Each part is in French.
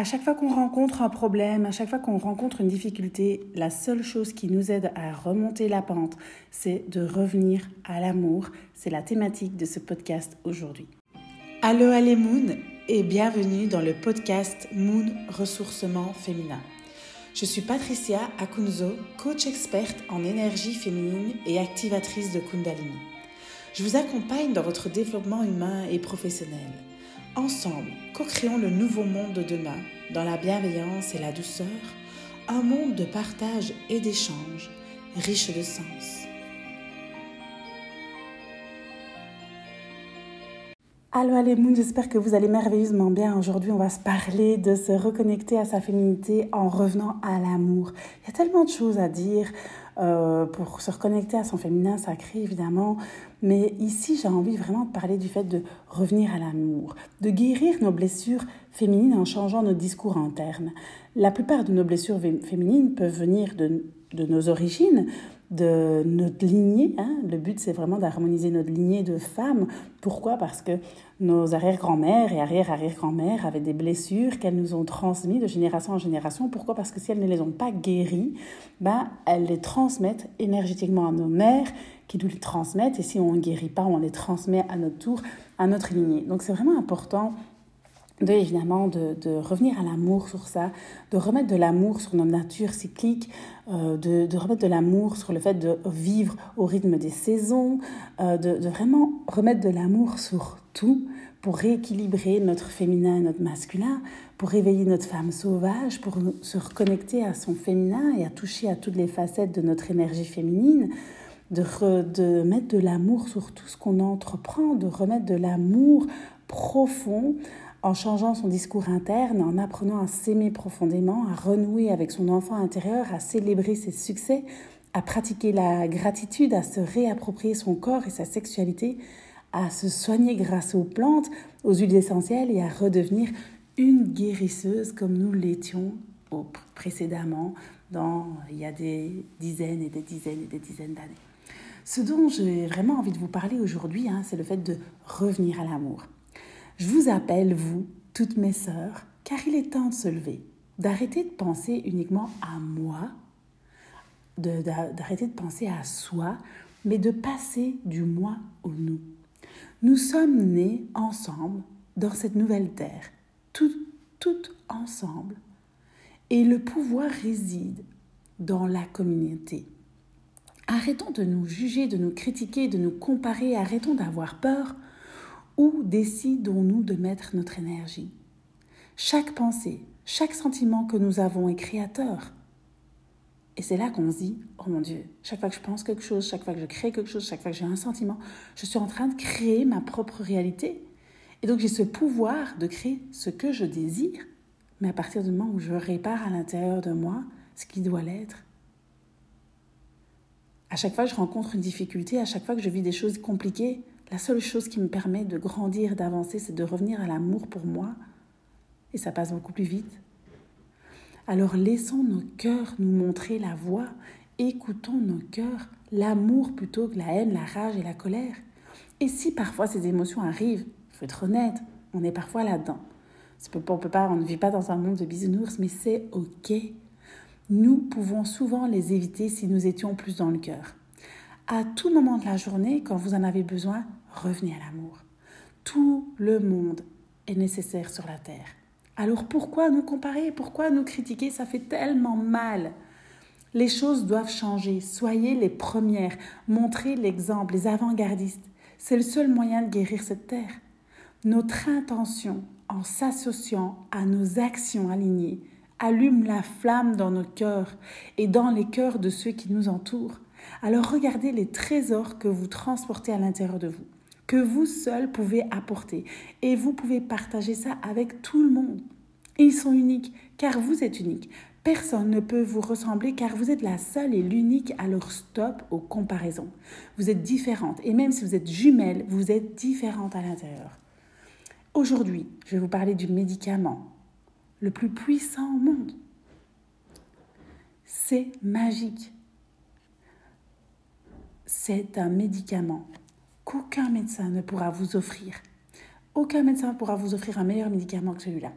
À chaque fois qu'on rencontre un problème, à chaque fois qu'on rencontre une difficulté, la seule chose qui nous aide à remonter la pente, c'est de revenir à l'amour. C'est la thématique de ce podcast aujourd'hui. Allo allez Moon et bienvenue dans le podcast Moon Ressourcement Féminin. Je suis Patricia Akunzo, coach experte en énergie féminine et activatrice de Kundalini. Je vous accompagne dans votre développement humain et professionnel. Ensemble, co-créons le nouveau monde de demain, dans la bienveillance et la douceur, un monde de partage et d'échange, riche de sens. Allo les moons, j'espère que vous allez merveilleusement bien. Aujourd'hui, on va se parler de se reconnecter à sa féminité en revenant à l'amour. Il y a tellement de choses à dire euh, pour se reconnecter à son féminin sacré, évidemment. Mais ici, j'ai envie vraiment de parler du fait de revenir à l'amour, de guérir nos blessures féminines en changeant nos discours internes. La plupart de nos blessures féminines peuvent venir de, de nos origines, de notre lignée. Hein. Le but, c'est vraiment d'harmoniser notre lignée de femmes. Pourquoi? Parce que nos arrière-grand-mères et arrière-arrière-grand-mères avaient des blessures qu'elles nous ont transmises de génération en génération. Pourquoi? Parce que si elles ne les ont pas guéries, ben, elles les transmettent énergétiquement à nos mères qui nous les transmettent. Et si on ne guérit pas, on les transmet à notre tour à notre lignée. Donc c'est vraiment important de de, revenir à l'amour sur ça, de remettre de l'amour sur notre nature cyclique, euh, de, remettre de l'amour sur le fait de vivre au rythme des saisons, euh, de, vraiment remettre de l'amour sur tout pour rééquilibrer notre féminin et notre masculin, pour réveiller notre femme sauvage, pour se reconnecter à son féminin et à toucher à toutes les facettes de notre énergie féminine, de mettre de l'amour sur tout ce qu'on entreprend, de remettre de l'amour profond en changeant son discours interne, en apprenant à s'aimer profondément, à renouer avec son enfant intérieur, à célébrer ses succès, à pratiquer la gratitude, à se réapproprier son corps et sa sexualité, à se soigner grâce aux plantes, aux huiles essentielles et à redevenir une guérisseuse comme nous l'étions précédemment il y a des dizaines et des dizaines et des dizaines d'années. Ce dont j'ai vraiment envie de vous parler aujourd'hui, hein, c'est le fait de revenir à l'amour. Je vous appelle, vous, toutes mes sœurs, car il est temps de se lever, d'arrêter de penser uniquement à moi, d'arrêter de, penser à soi, mais de passer du moi au nous. Nous sommes nés ensemble dans cette nouvelle terre, toutes, toutes ensemble, et le pouvoir réside dans la communauté. Arrêtons de nous juger, de nous critiquer, de nous comparer, arrêtons d'avoir peur où décidons-nous de mettre notre énergie? Chaque pensée, chaque sentiment que nous avons est créateur. Et c'est là qu'on se dit, oh mon Dieu, chaque fois que je pense quelque chose, chaque fois que je crée quelque chose, chaque fois que j'ai un sentiment, je suis en train de créer ma propre réalité. Et donc j'ai ce pouvoir de créer ce que je désire, mais à partir du moment où je répare à l'intérieur de moi ce qui doit l'être. À chaque fois que je rencontre une difficulté, à chaque fois que je vis des choses compliquées, la seule chose qui me permet de grandir, d'avancer, c'est de revenir à l'amour pour moi. Et ça passe beaucoup plus vite. Alors laissons nos cœurs nous montrer la voie. Écoutons nos cœurs, l'amour plutôt que la haine, la rage et la colère. Et si parfois ces émotions arrivent, il faut être honnête, on est parfois là-dedans. On, on ne vit pas dans un monde de bisounours, mais c'est OK. Nous pouvons souvent les éviter si nous étions plus dans le cœur. À tout moment de la journée, quand vous en avez besoin, revenez à l'amour. Tout le monde est nécessaire sur la terre. Alors pourquoi nous comparer? Pourquoi nous critiquer? Ça fait tellement mal. Les choses doivent changer. Soyez les premières. Montrez l'exemple, les avant-gardistes. C'est le seul moyen de guérir cette terre. Notre intention, en s'associant à nos actions alignées, allume la flamme dans nos cœurs et dans les cœurs de ceux qui nous entourent. Alors regardez les trésors que vous transportez à l'intérieur de vous que vous seul pouvez apporter. Et vous pouvez partager ça avec tout le monde. ils sont uniques, car vous êtes unique. Personne ne peut vous ressembler car vous êtes la seule et l'unique à leur stop aux comparaisons. Vous êtes différente et même si vous êtes jumelle, vous êtes différente à l'intérieur. Aujourd'hui, je vais vous parler du médicament le plus puissant au monde. C'est magique. C'est un médicament qu'aucun médecin ne pourra vous offrir. Aucun médecin pourra vous offrir un meilleur médicament que celui-là.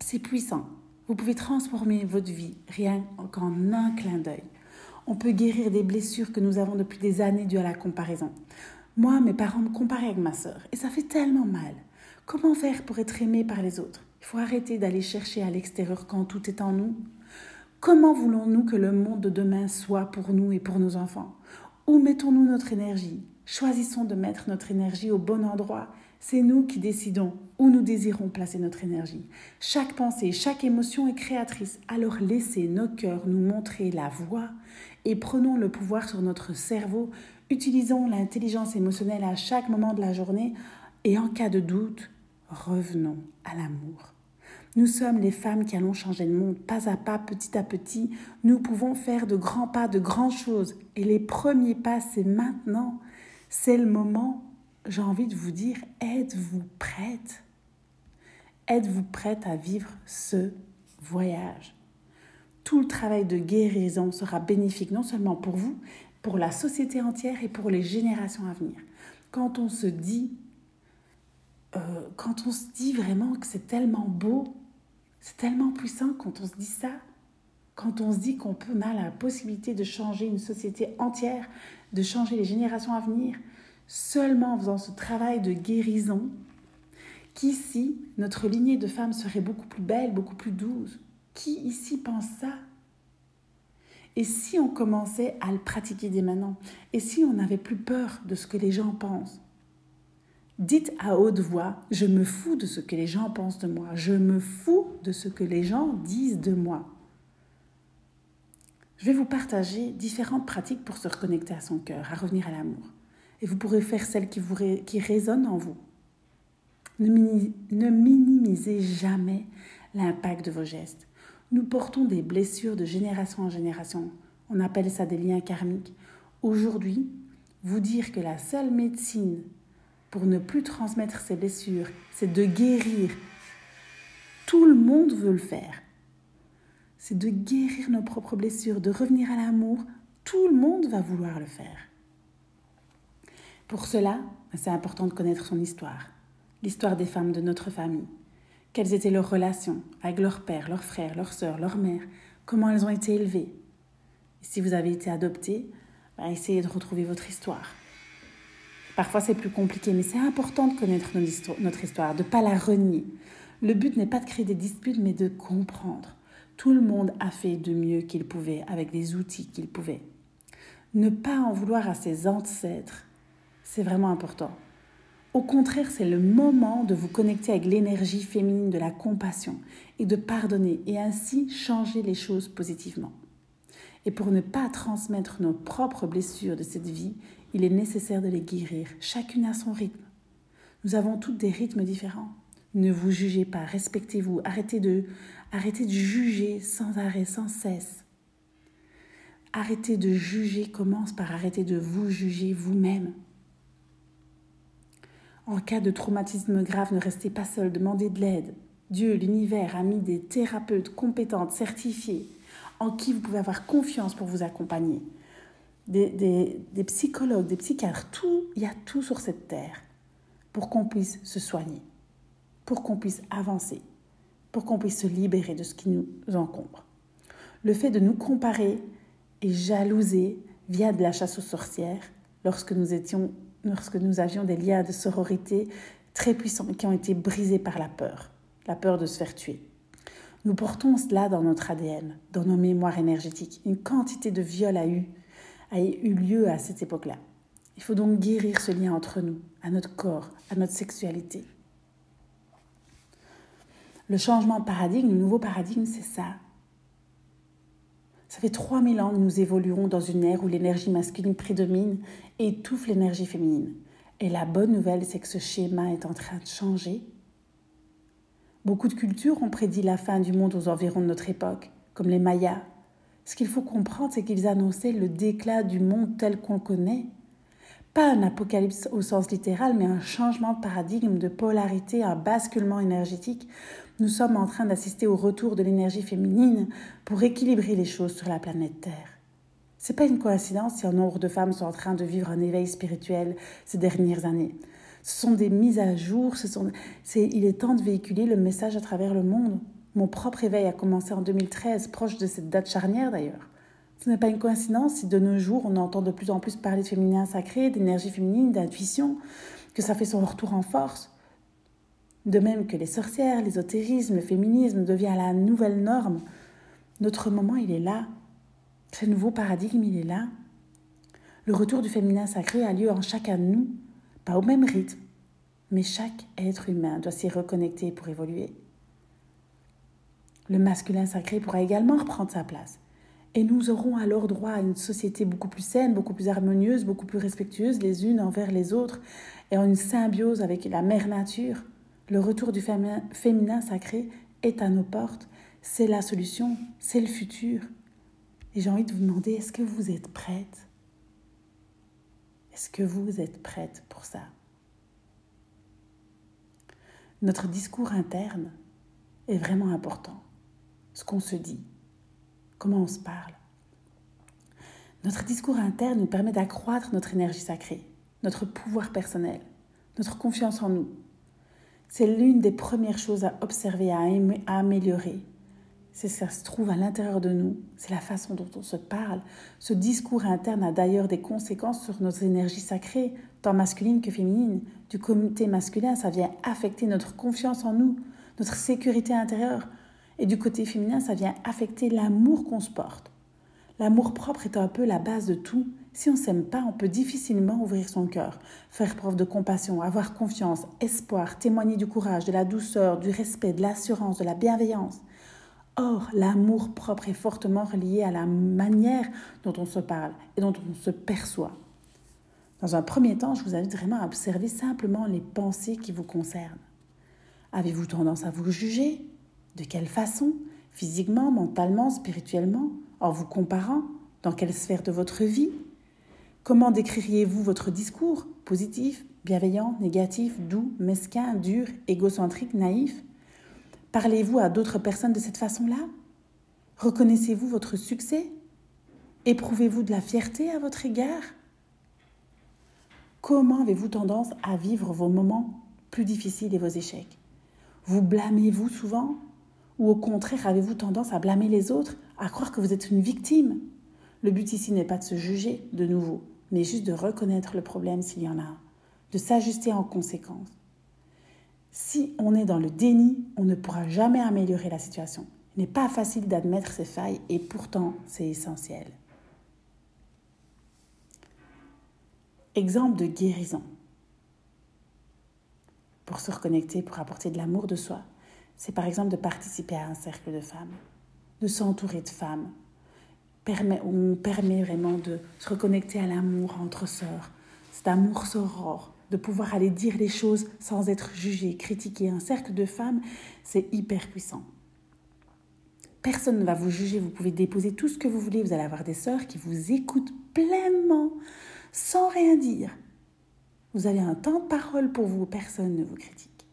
c'est puissant. Vous pouvez transformer votre vie rien qu'en un clin d'œil. On peut guérir des blessures que nous avons depuis des années dues à la comparaison. Moi, mes parents me comparaient avec ma sœur et ça fait tellement mal. Comment faire pour être aimé par les autres? Il faut arrêter d'aller chercher à l'extérieur quand tout est en nous. Comment voulons-nous que le monde de demain soit pour nous et pour nos enfants? Où mettons-nous notre énergie? Choisissons de mettre notre énergie au bon endroit. C'est nous qui décidons où nous désirons placer notre énergie. Chaque pensée, chaque émotion est créatrice. Alors laissez nos cœurs nous montrer la voie et prenons le pouvoir sur notre cerveau. Utilisons l'intelligence émotionnelle à chaque moment de la journée et en cas de doute, revenons à l'amour. Nous sommes les femmes qui allons changer le monde pas à pas, petit à petit. Nous pouvons faire de grands pas, de grandes choses. Et les premiers pas, c'est maintenant. C'est le moment. J'ai envie de vous dire, êtes-vous prête? Êtes-vous prête à vivre ce voyage? Tout le travail de guérison sera bénéfique non seulement pour vous, pour la société entière et pour les générations à venir. Quand on se dit euh, quand on se dit vraiment que c'est tellement beau, c'est tellement puissant quand on se dit ça, quand on se dit qu'on a la possibilité de changer une société entière, de changer les générations à venir, seulement en faisant ce travail de guérison, qu'ici, notre lignée de femmes serait beaucoup plus belle, beaucoup plus douce. Qui ici pense ça? Et si on commençait à le pratiquer dès maintenant? Et si on n'avait plus peur de ce que les gens pensent? Dites à haute voix, je me fous de ce que les gens pensent de moi, je me fous de ce que les gens disent de moi. Je vais vous partager différentes pratiques pour se reconnecter à son cœur, à revenir à l'amour. Et vous pourrez faire celles qui, vous qui résonnent en vous. Ne, ne minimisez jamais l'impact de vos gestes. Nous portons des blessures de génération en génération. On appelle ça des liens karmiques. Aujourd'hui, vous dire que la seule médecine pour ne plus transmettre ces blessures, c'est de guérir. Tout le monde veut le faire. C'est de guérir nos propres blessures, de revenir à l'amour. Tout le monde va vouloir le faire. Pour cela, c'est important de connaître son histoire, l'histoire des femmes de notre famille. Quelles étaient leurs relations avec leur père, leurs frères, leurs sœurs, leur mère, comment elles ont été élevées? si vous avez été adopté, bah, essayez de retrouver votre histoire. Parfois c'est plus compliqué, mais c'est important de connaître notre histoire, de ne pas la renier. Le but n'est pas de créer des disputes, mais de comprendre. Tout le monde a fait de mieux qu'il pouvait avec les outils qu'il pouvait. Ne pas en vouloir à ses ancêtres, c'est vraiment important. Au contraire, c'est le moment de vous connecter avec l'énergie féminine de la compassion et de pardonner et ainsi changer les choses positivement. Et pour ne pas transmettre nos propres blessures de cette vie, il est nécessaire de les guérir, chacune à son rythme. Nous avons toutes des rythmes différents. Ne vous jugez pas, respectez-vous, arrêtez de, arrêtez de juger sans arrêt, sans cesse. Arrêtez de juger commence par arrêter de vous juger vous-même. En cas de traumatisme grave, ne restez pas seul, demandez de l'aide. Dieu, l'univers a mis des thérapeutes compétentes, certifiées, en qui vous pouvez avoir confiance pour vous accompagner des, psychologues, des psychiatres, tout, il y a tout sur cette terre pour qu'on puisse se soigner, pour qu'on puisse avancer, pour qu'on puisse se libérer de ce qui nous encombre. Le fait de nous comparer et jalouser via de la chasse aux sorcières, lorsque nous, étions, lorsque nous avions des liens de sororité très puissants qui ont été brisés par la peur, la peur de se faire tuer. Nous portons cela dans notre ADN, dans nos mémoires énergétiques. Une quantité de viol a eu a eu lieu à cette époque-là. Il faut donc guérir ce lien entre nous, à notre corps, à notre sexualité. Le changement de paradigme, le nouveau paradigme, c'est ça. Ça fait 3000 ans que nous évoluons dans une ère où l'énergie masculine prédomine et étouffe l'énergie féminine. Et la bonne nouvelle, c'est que ce schéma est en train de changer. Beaucoup de cultures ont prédit la fin du monde aux environs de notre époque, comme les Mayas, ce qu'il faut comprendre, c'est qu'ils annonçaient le déclin du monde tel qu'on connaît. Pas un apocalypse au sens littéral, mais un changement de paradigme, de polarité, un basculement énergétique. Nous sommes en train d'assister au retour de l'énergie féminine pour équilibrer les choses sur la planète Terre. C'est pas une coïncidence si un nombre de femmes sont en train de vivre un éveil spirituel ces dernières années. Ce sont des mises à jour, il est temps de véhiculer le message à travers le monde. Mon propre éveil a commencé en 2013, proche de cette date charnière d'ailleurs. Ce n'est pas une coïncidence si de nos jours on entend de plus en plus parler de féminin sacré, d'énergie féminine, d'intuition, que ça fait son retour en force. De même que les sorcières, l'ésotérisme, le féminisme devient la nouvelle norme, notre moment il est là. Ce nouveau paradigme il est là. Le retour du féminin sacré a lieu en chacun de nous, pas au même rythme, mais chaque être humain doit s'y reconnecter pour évoluer. Le masculin sacré pourra également reprendre sa place. Et nous aurons alors droit à une société beaucoup plus saine, beaucoup plus harmonieuse, beaucoup plus respectueuse les unes envers les autres, et en une symbiose avec la mère nature. Le retour du féminin sacré est à nos portes. C'est la solution, c'est le futur. Et j'ai envie de vous demander, est-ce que vous êtes prête? Est-ce que vous êtes prête pour ça? Notre discours interne est vraiment important. Ce qu'on se dit, comment on se parle. Notre discours interne nous permet d'accroître notre énergie sacrée, notre pouvoir personnel, notre confiance en nous. C'est l'une des premières choses à observer, à, améliorer c'est ça se trouve à l'intérieur de nous, c'est la façon dont on se parle. Ce discours interne a d'ailleurs des conséquences sur nos énergies sacrées, tant masculines que féminines. Du côté masculin, ça vient affecter notre confiance en nous, notre sécurité intérieure. Et du côté féminin, ça vient affecter l'amour qu'on se porte. L'amour propre est un peu la base de tout. Si on s'aime pas, on peut difficilement ouvrir son cœur, faire preuve de compassion, avoir confiance, espoir, témoigner du courage, de la douceur, du respect, de l'assurance, de la bienveillance. Or, l'amour propre est fortement relié à la manière dont on se parle et dont on se perçoit. Dans un premier temps, je vous invite vraiment à observer simplement les pensées qui vous concernent. Avez-vous tendance à vous juger? De quelle façon Physiquement, mentalement, spirituellement En vous comparant Dans quelle sphère de votre vie? Comment décririez-vous votre discours Positif, bienveillant, négatif, doux, mesquin, dur, égocentrique, naïf? Parlez-vous à d'autres personnes de cette façon-là? Reconnaissez-vous votre succès? Éprouvez-vous de la fierté à votre égard? Comment avez-vous tendance à vivre vos moments plus difficiles et vos échecs? Vous blâmez-vous souvent? Ou au contraire, avez-vous tendance à blâmer les autres, à croire que vous êtes une victime? Le but ici n'est pas de se juger de nouveau, mais juste de reconnaître le problème s'il y en a, de s'ajuster en conséquence. Si on est dans le déni, on ne pourra jamais améliorer la situation. Il n'est pas facile d'admettre ses failles et pourtant c'est essentiel. Exemple de guérison. Pour se reconnecter, pour apporter de l'amour de soi, c'est par exemple de participer à un cercle de femmes, de s'entourer de femmes. on permet vraiment de se reconnecter à l'amour entre sœurs, cet amour soror, de pouvoir aller dire les choses sans être jugé, critiqué. Un cercle de femmes, c'est hyper puissant. Personne ne va vous juger, vous pouvez déposer tout ce que vous voulez, vous allez avoir des sœurs qui vous écoutent pleinement, sans rien dire. Vous avez un temps de parole pour vous, personne ne vous critique.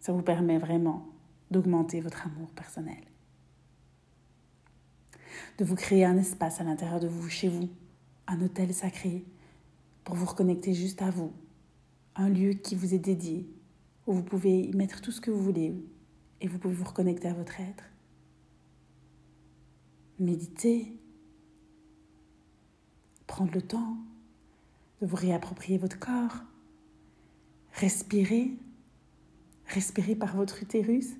Ça vous permet vraiment d'augmenter votre amour personnel. De vous créer un espace à l'intérieur de vous, chez vous, un hôtel sacré, pour vous reconnecter juste à vous, un lieu qui vous est dédié, où vous pouvez y mettre tout ce que vous voulez et vous pouvez vous reconnecter à votre être. Méditer, prendre le temps de vous réapproprier votre corps, respirer, respirer par votre utérus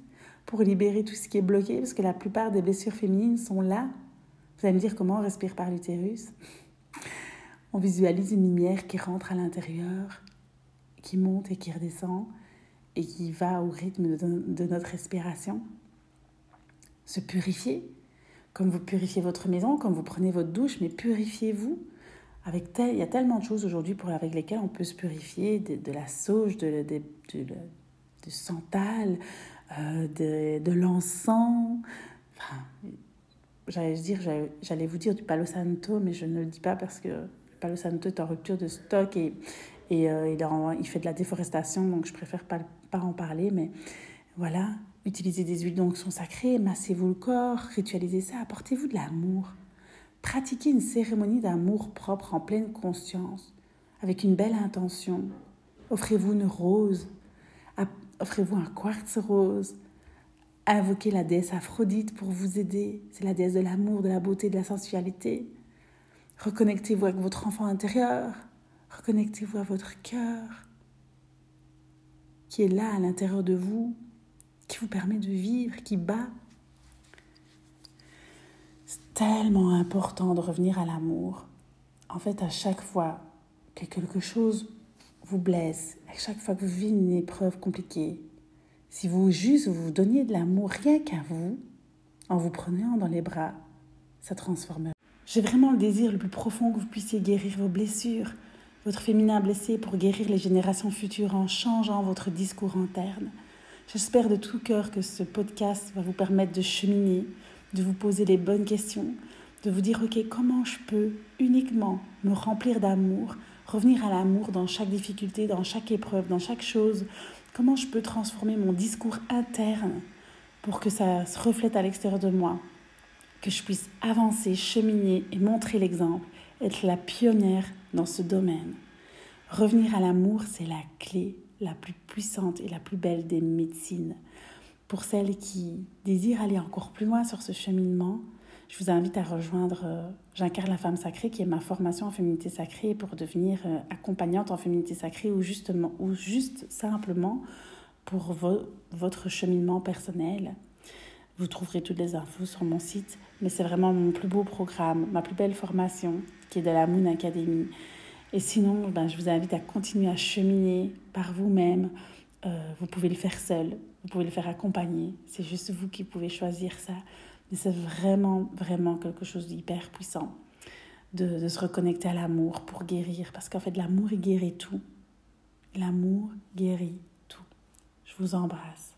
pour libérer tout ce qui est bloqué, parce que la plupart des blessures féminines sont là. Vous allez me dire comment on respire par l'utérus On visualise une lumière qui rentre à l'intérieur qui monte et qui redescend et qui va au rythme de, notre respiration. Se purifier, comme vous purifiez votre maison, comme vous prenez votre douche, mais purifiez-vous. Avec tel, il y a tellement de choses aujourd'hui avec lesquelles on peut se purifier, de, la sauge, de, de, de santal, euh, de, l'encens. Enfin, j'allais dire, j'allais vous dire du palo santo, mais je ne le dis pas parce que le palo santo est en rupture de stock et et euh, il, il, fait de la déforestation, donc je préfère pas, pas en parler. Mais voilà, utilisez des huiles d'onction sacrées, massez-vous le corps, ritualisez ça, apportez-vous de l'amour. Pratiquez une cérémonie d'amour propre en pleine conscience, avec une belle intention. Offrez-vous une rose, offrez-vous un quartz rose, invoquer la déesse Aphrodite pour vous aider. C'est la déesse de l'amour, de la beauté, de la sensualité. Reconnectez-vous avec votre enfant intérieur. Reconnectez-vous à votre cœur qui est là à l'intérieur de vous, qui vous permet de vivre, qui bat. C'est tellement important de revenir à l'amour. En fait, à chaque fois que quelque chose vous blesse, à chaque fois que vous vivez une épreuve compliquée, si vous juste vous donniez de l'amour rien qu'à vous, en vous prenant dans les bras, ça transforme. J'ai vraiment le désir le plus profond que vous puissiez guérir vos blessures, votre féminin blessé pour guérir les générations futures en changeant votre discours interne. J'espère de tout cœur que ce podcast va vous permettre de cheminer, de vous poser les bonnes questions, de vous dire, OK, comment je peux uniquement me remplir d'amour, revenir à l'amour dans chaque difficulté, dans chaque épreuve, dans chaque chose, comment je peux transformer mon discours interne pour que ça se reflète à l'extérieur de moi, que je puisse avancer, cheminer et montrer l'exemple, être la pionnière dans ce domaine. Revenir à l'amour, c'est la clé la plus puissante et la plus belle des médecines. Pour celles qui désirent aller encore plus loin sur ce cheminement, je vous invite à rejoindre euh, J'incarne la femme sacrée, qui est ma formation en féminité sacrée pour devenir euh, accompagnante en féminité sacrée ou, justement, ou juste simplement pour votre cheminement personnel. Vous trouverez toutes les infos sur mon site, mais c'est vraiment mon plus beau programme, ma plus belle formation, qui est de la Moon Academy. Et sinon, ben, je vous invite à continuer à cheminer par vous-même. Euh, vous pouvez le faire seul, vous pouvez le faire accompagné. C'est juste vous qui pouvez choisir ça. C'est vraiment, vraiment quelque chose d'hyper puissant de, de se reconnecter à l'amour pour guérir. Parce qu'en fait, l'amour, il guérit tout. L'amour guérit tout. Je vous embrasse.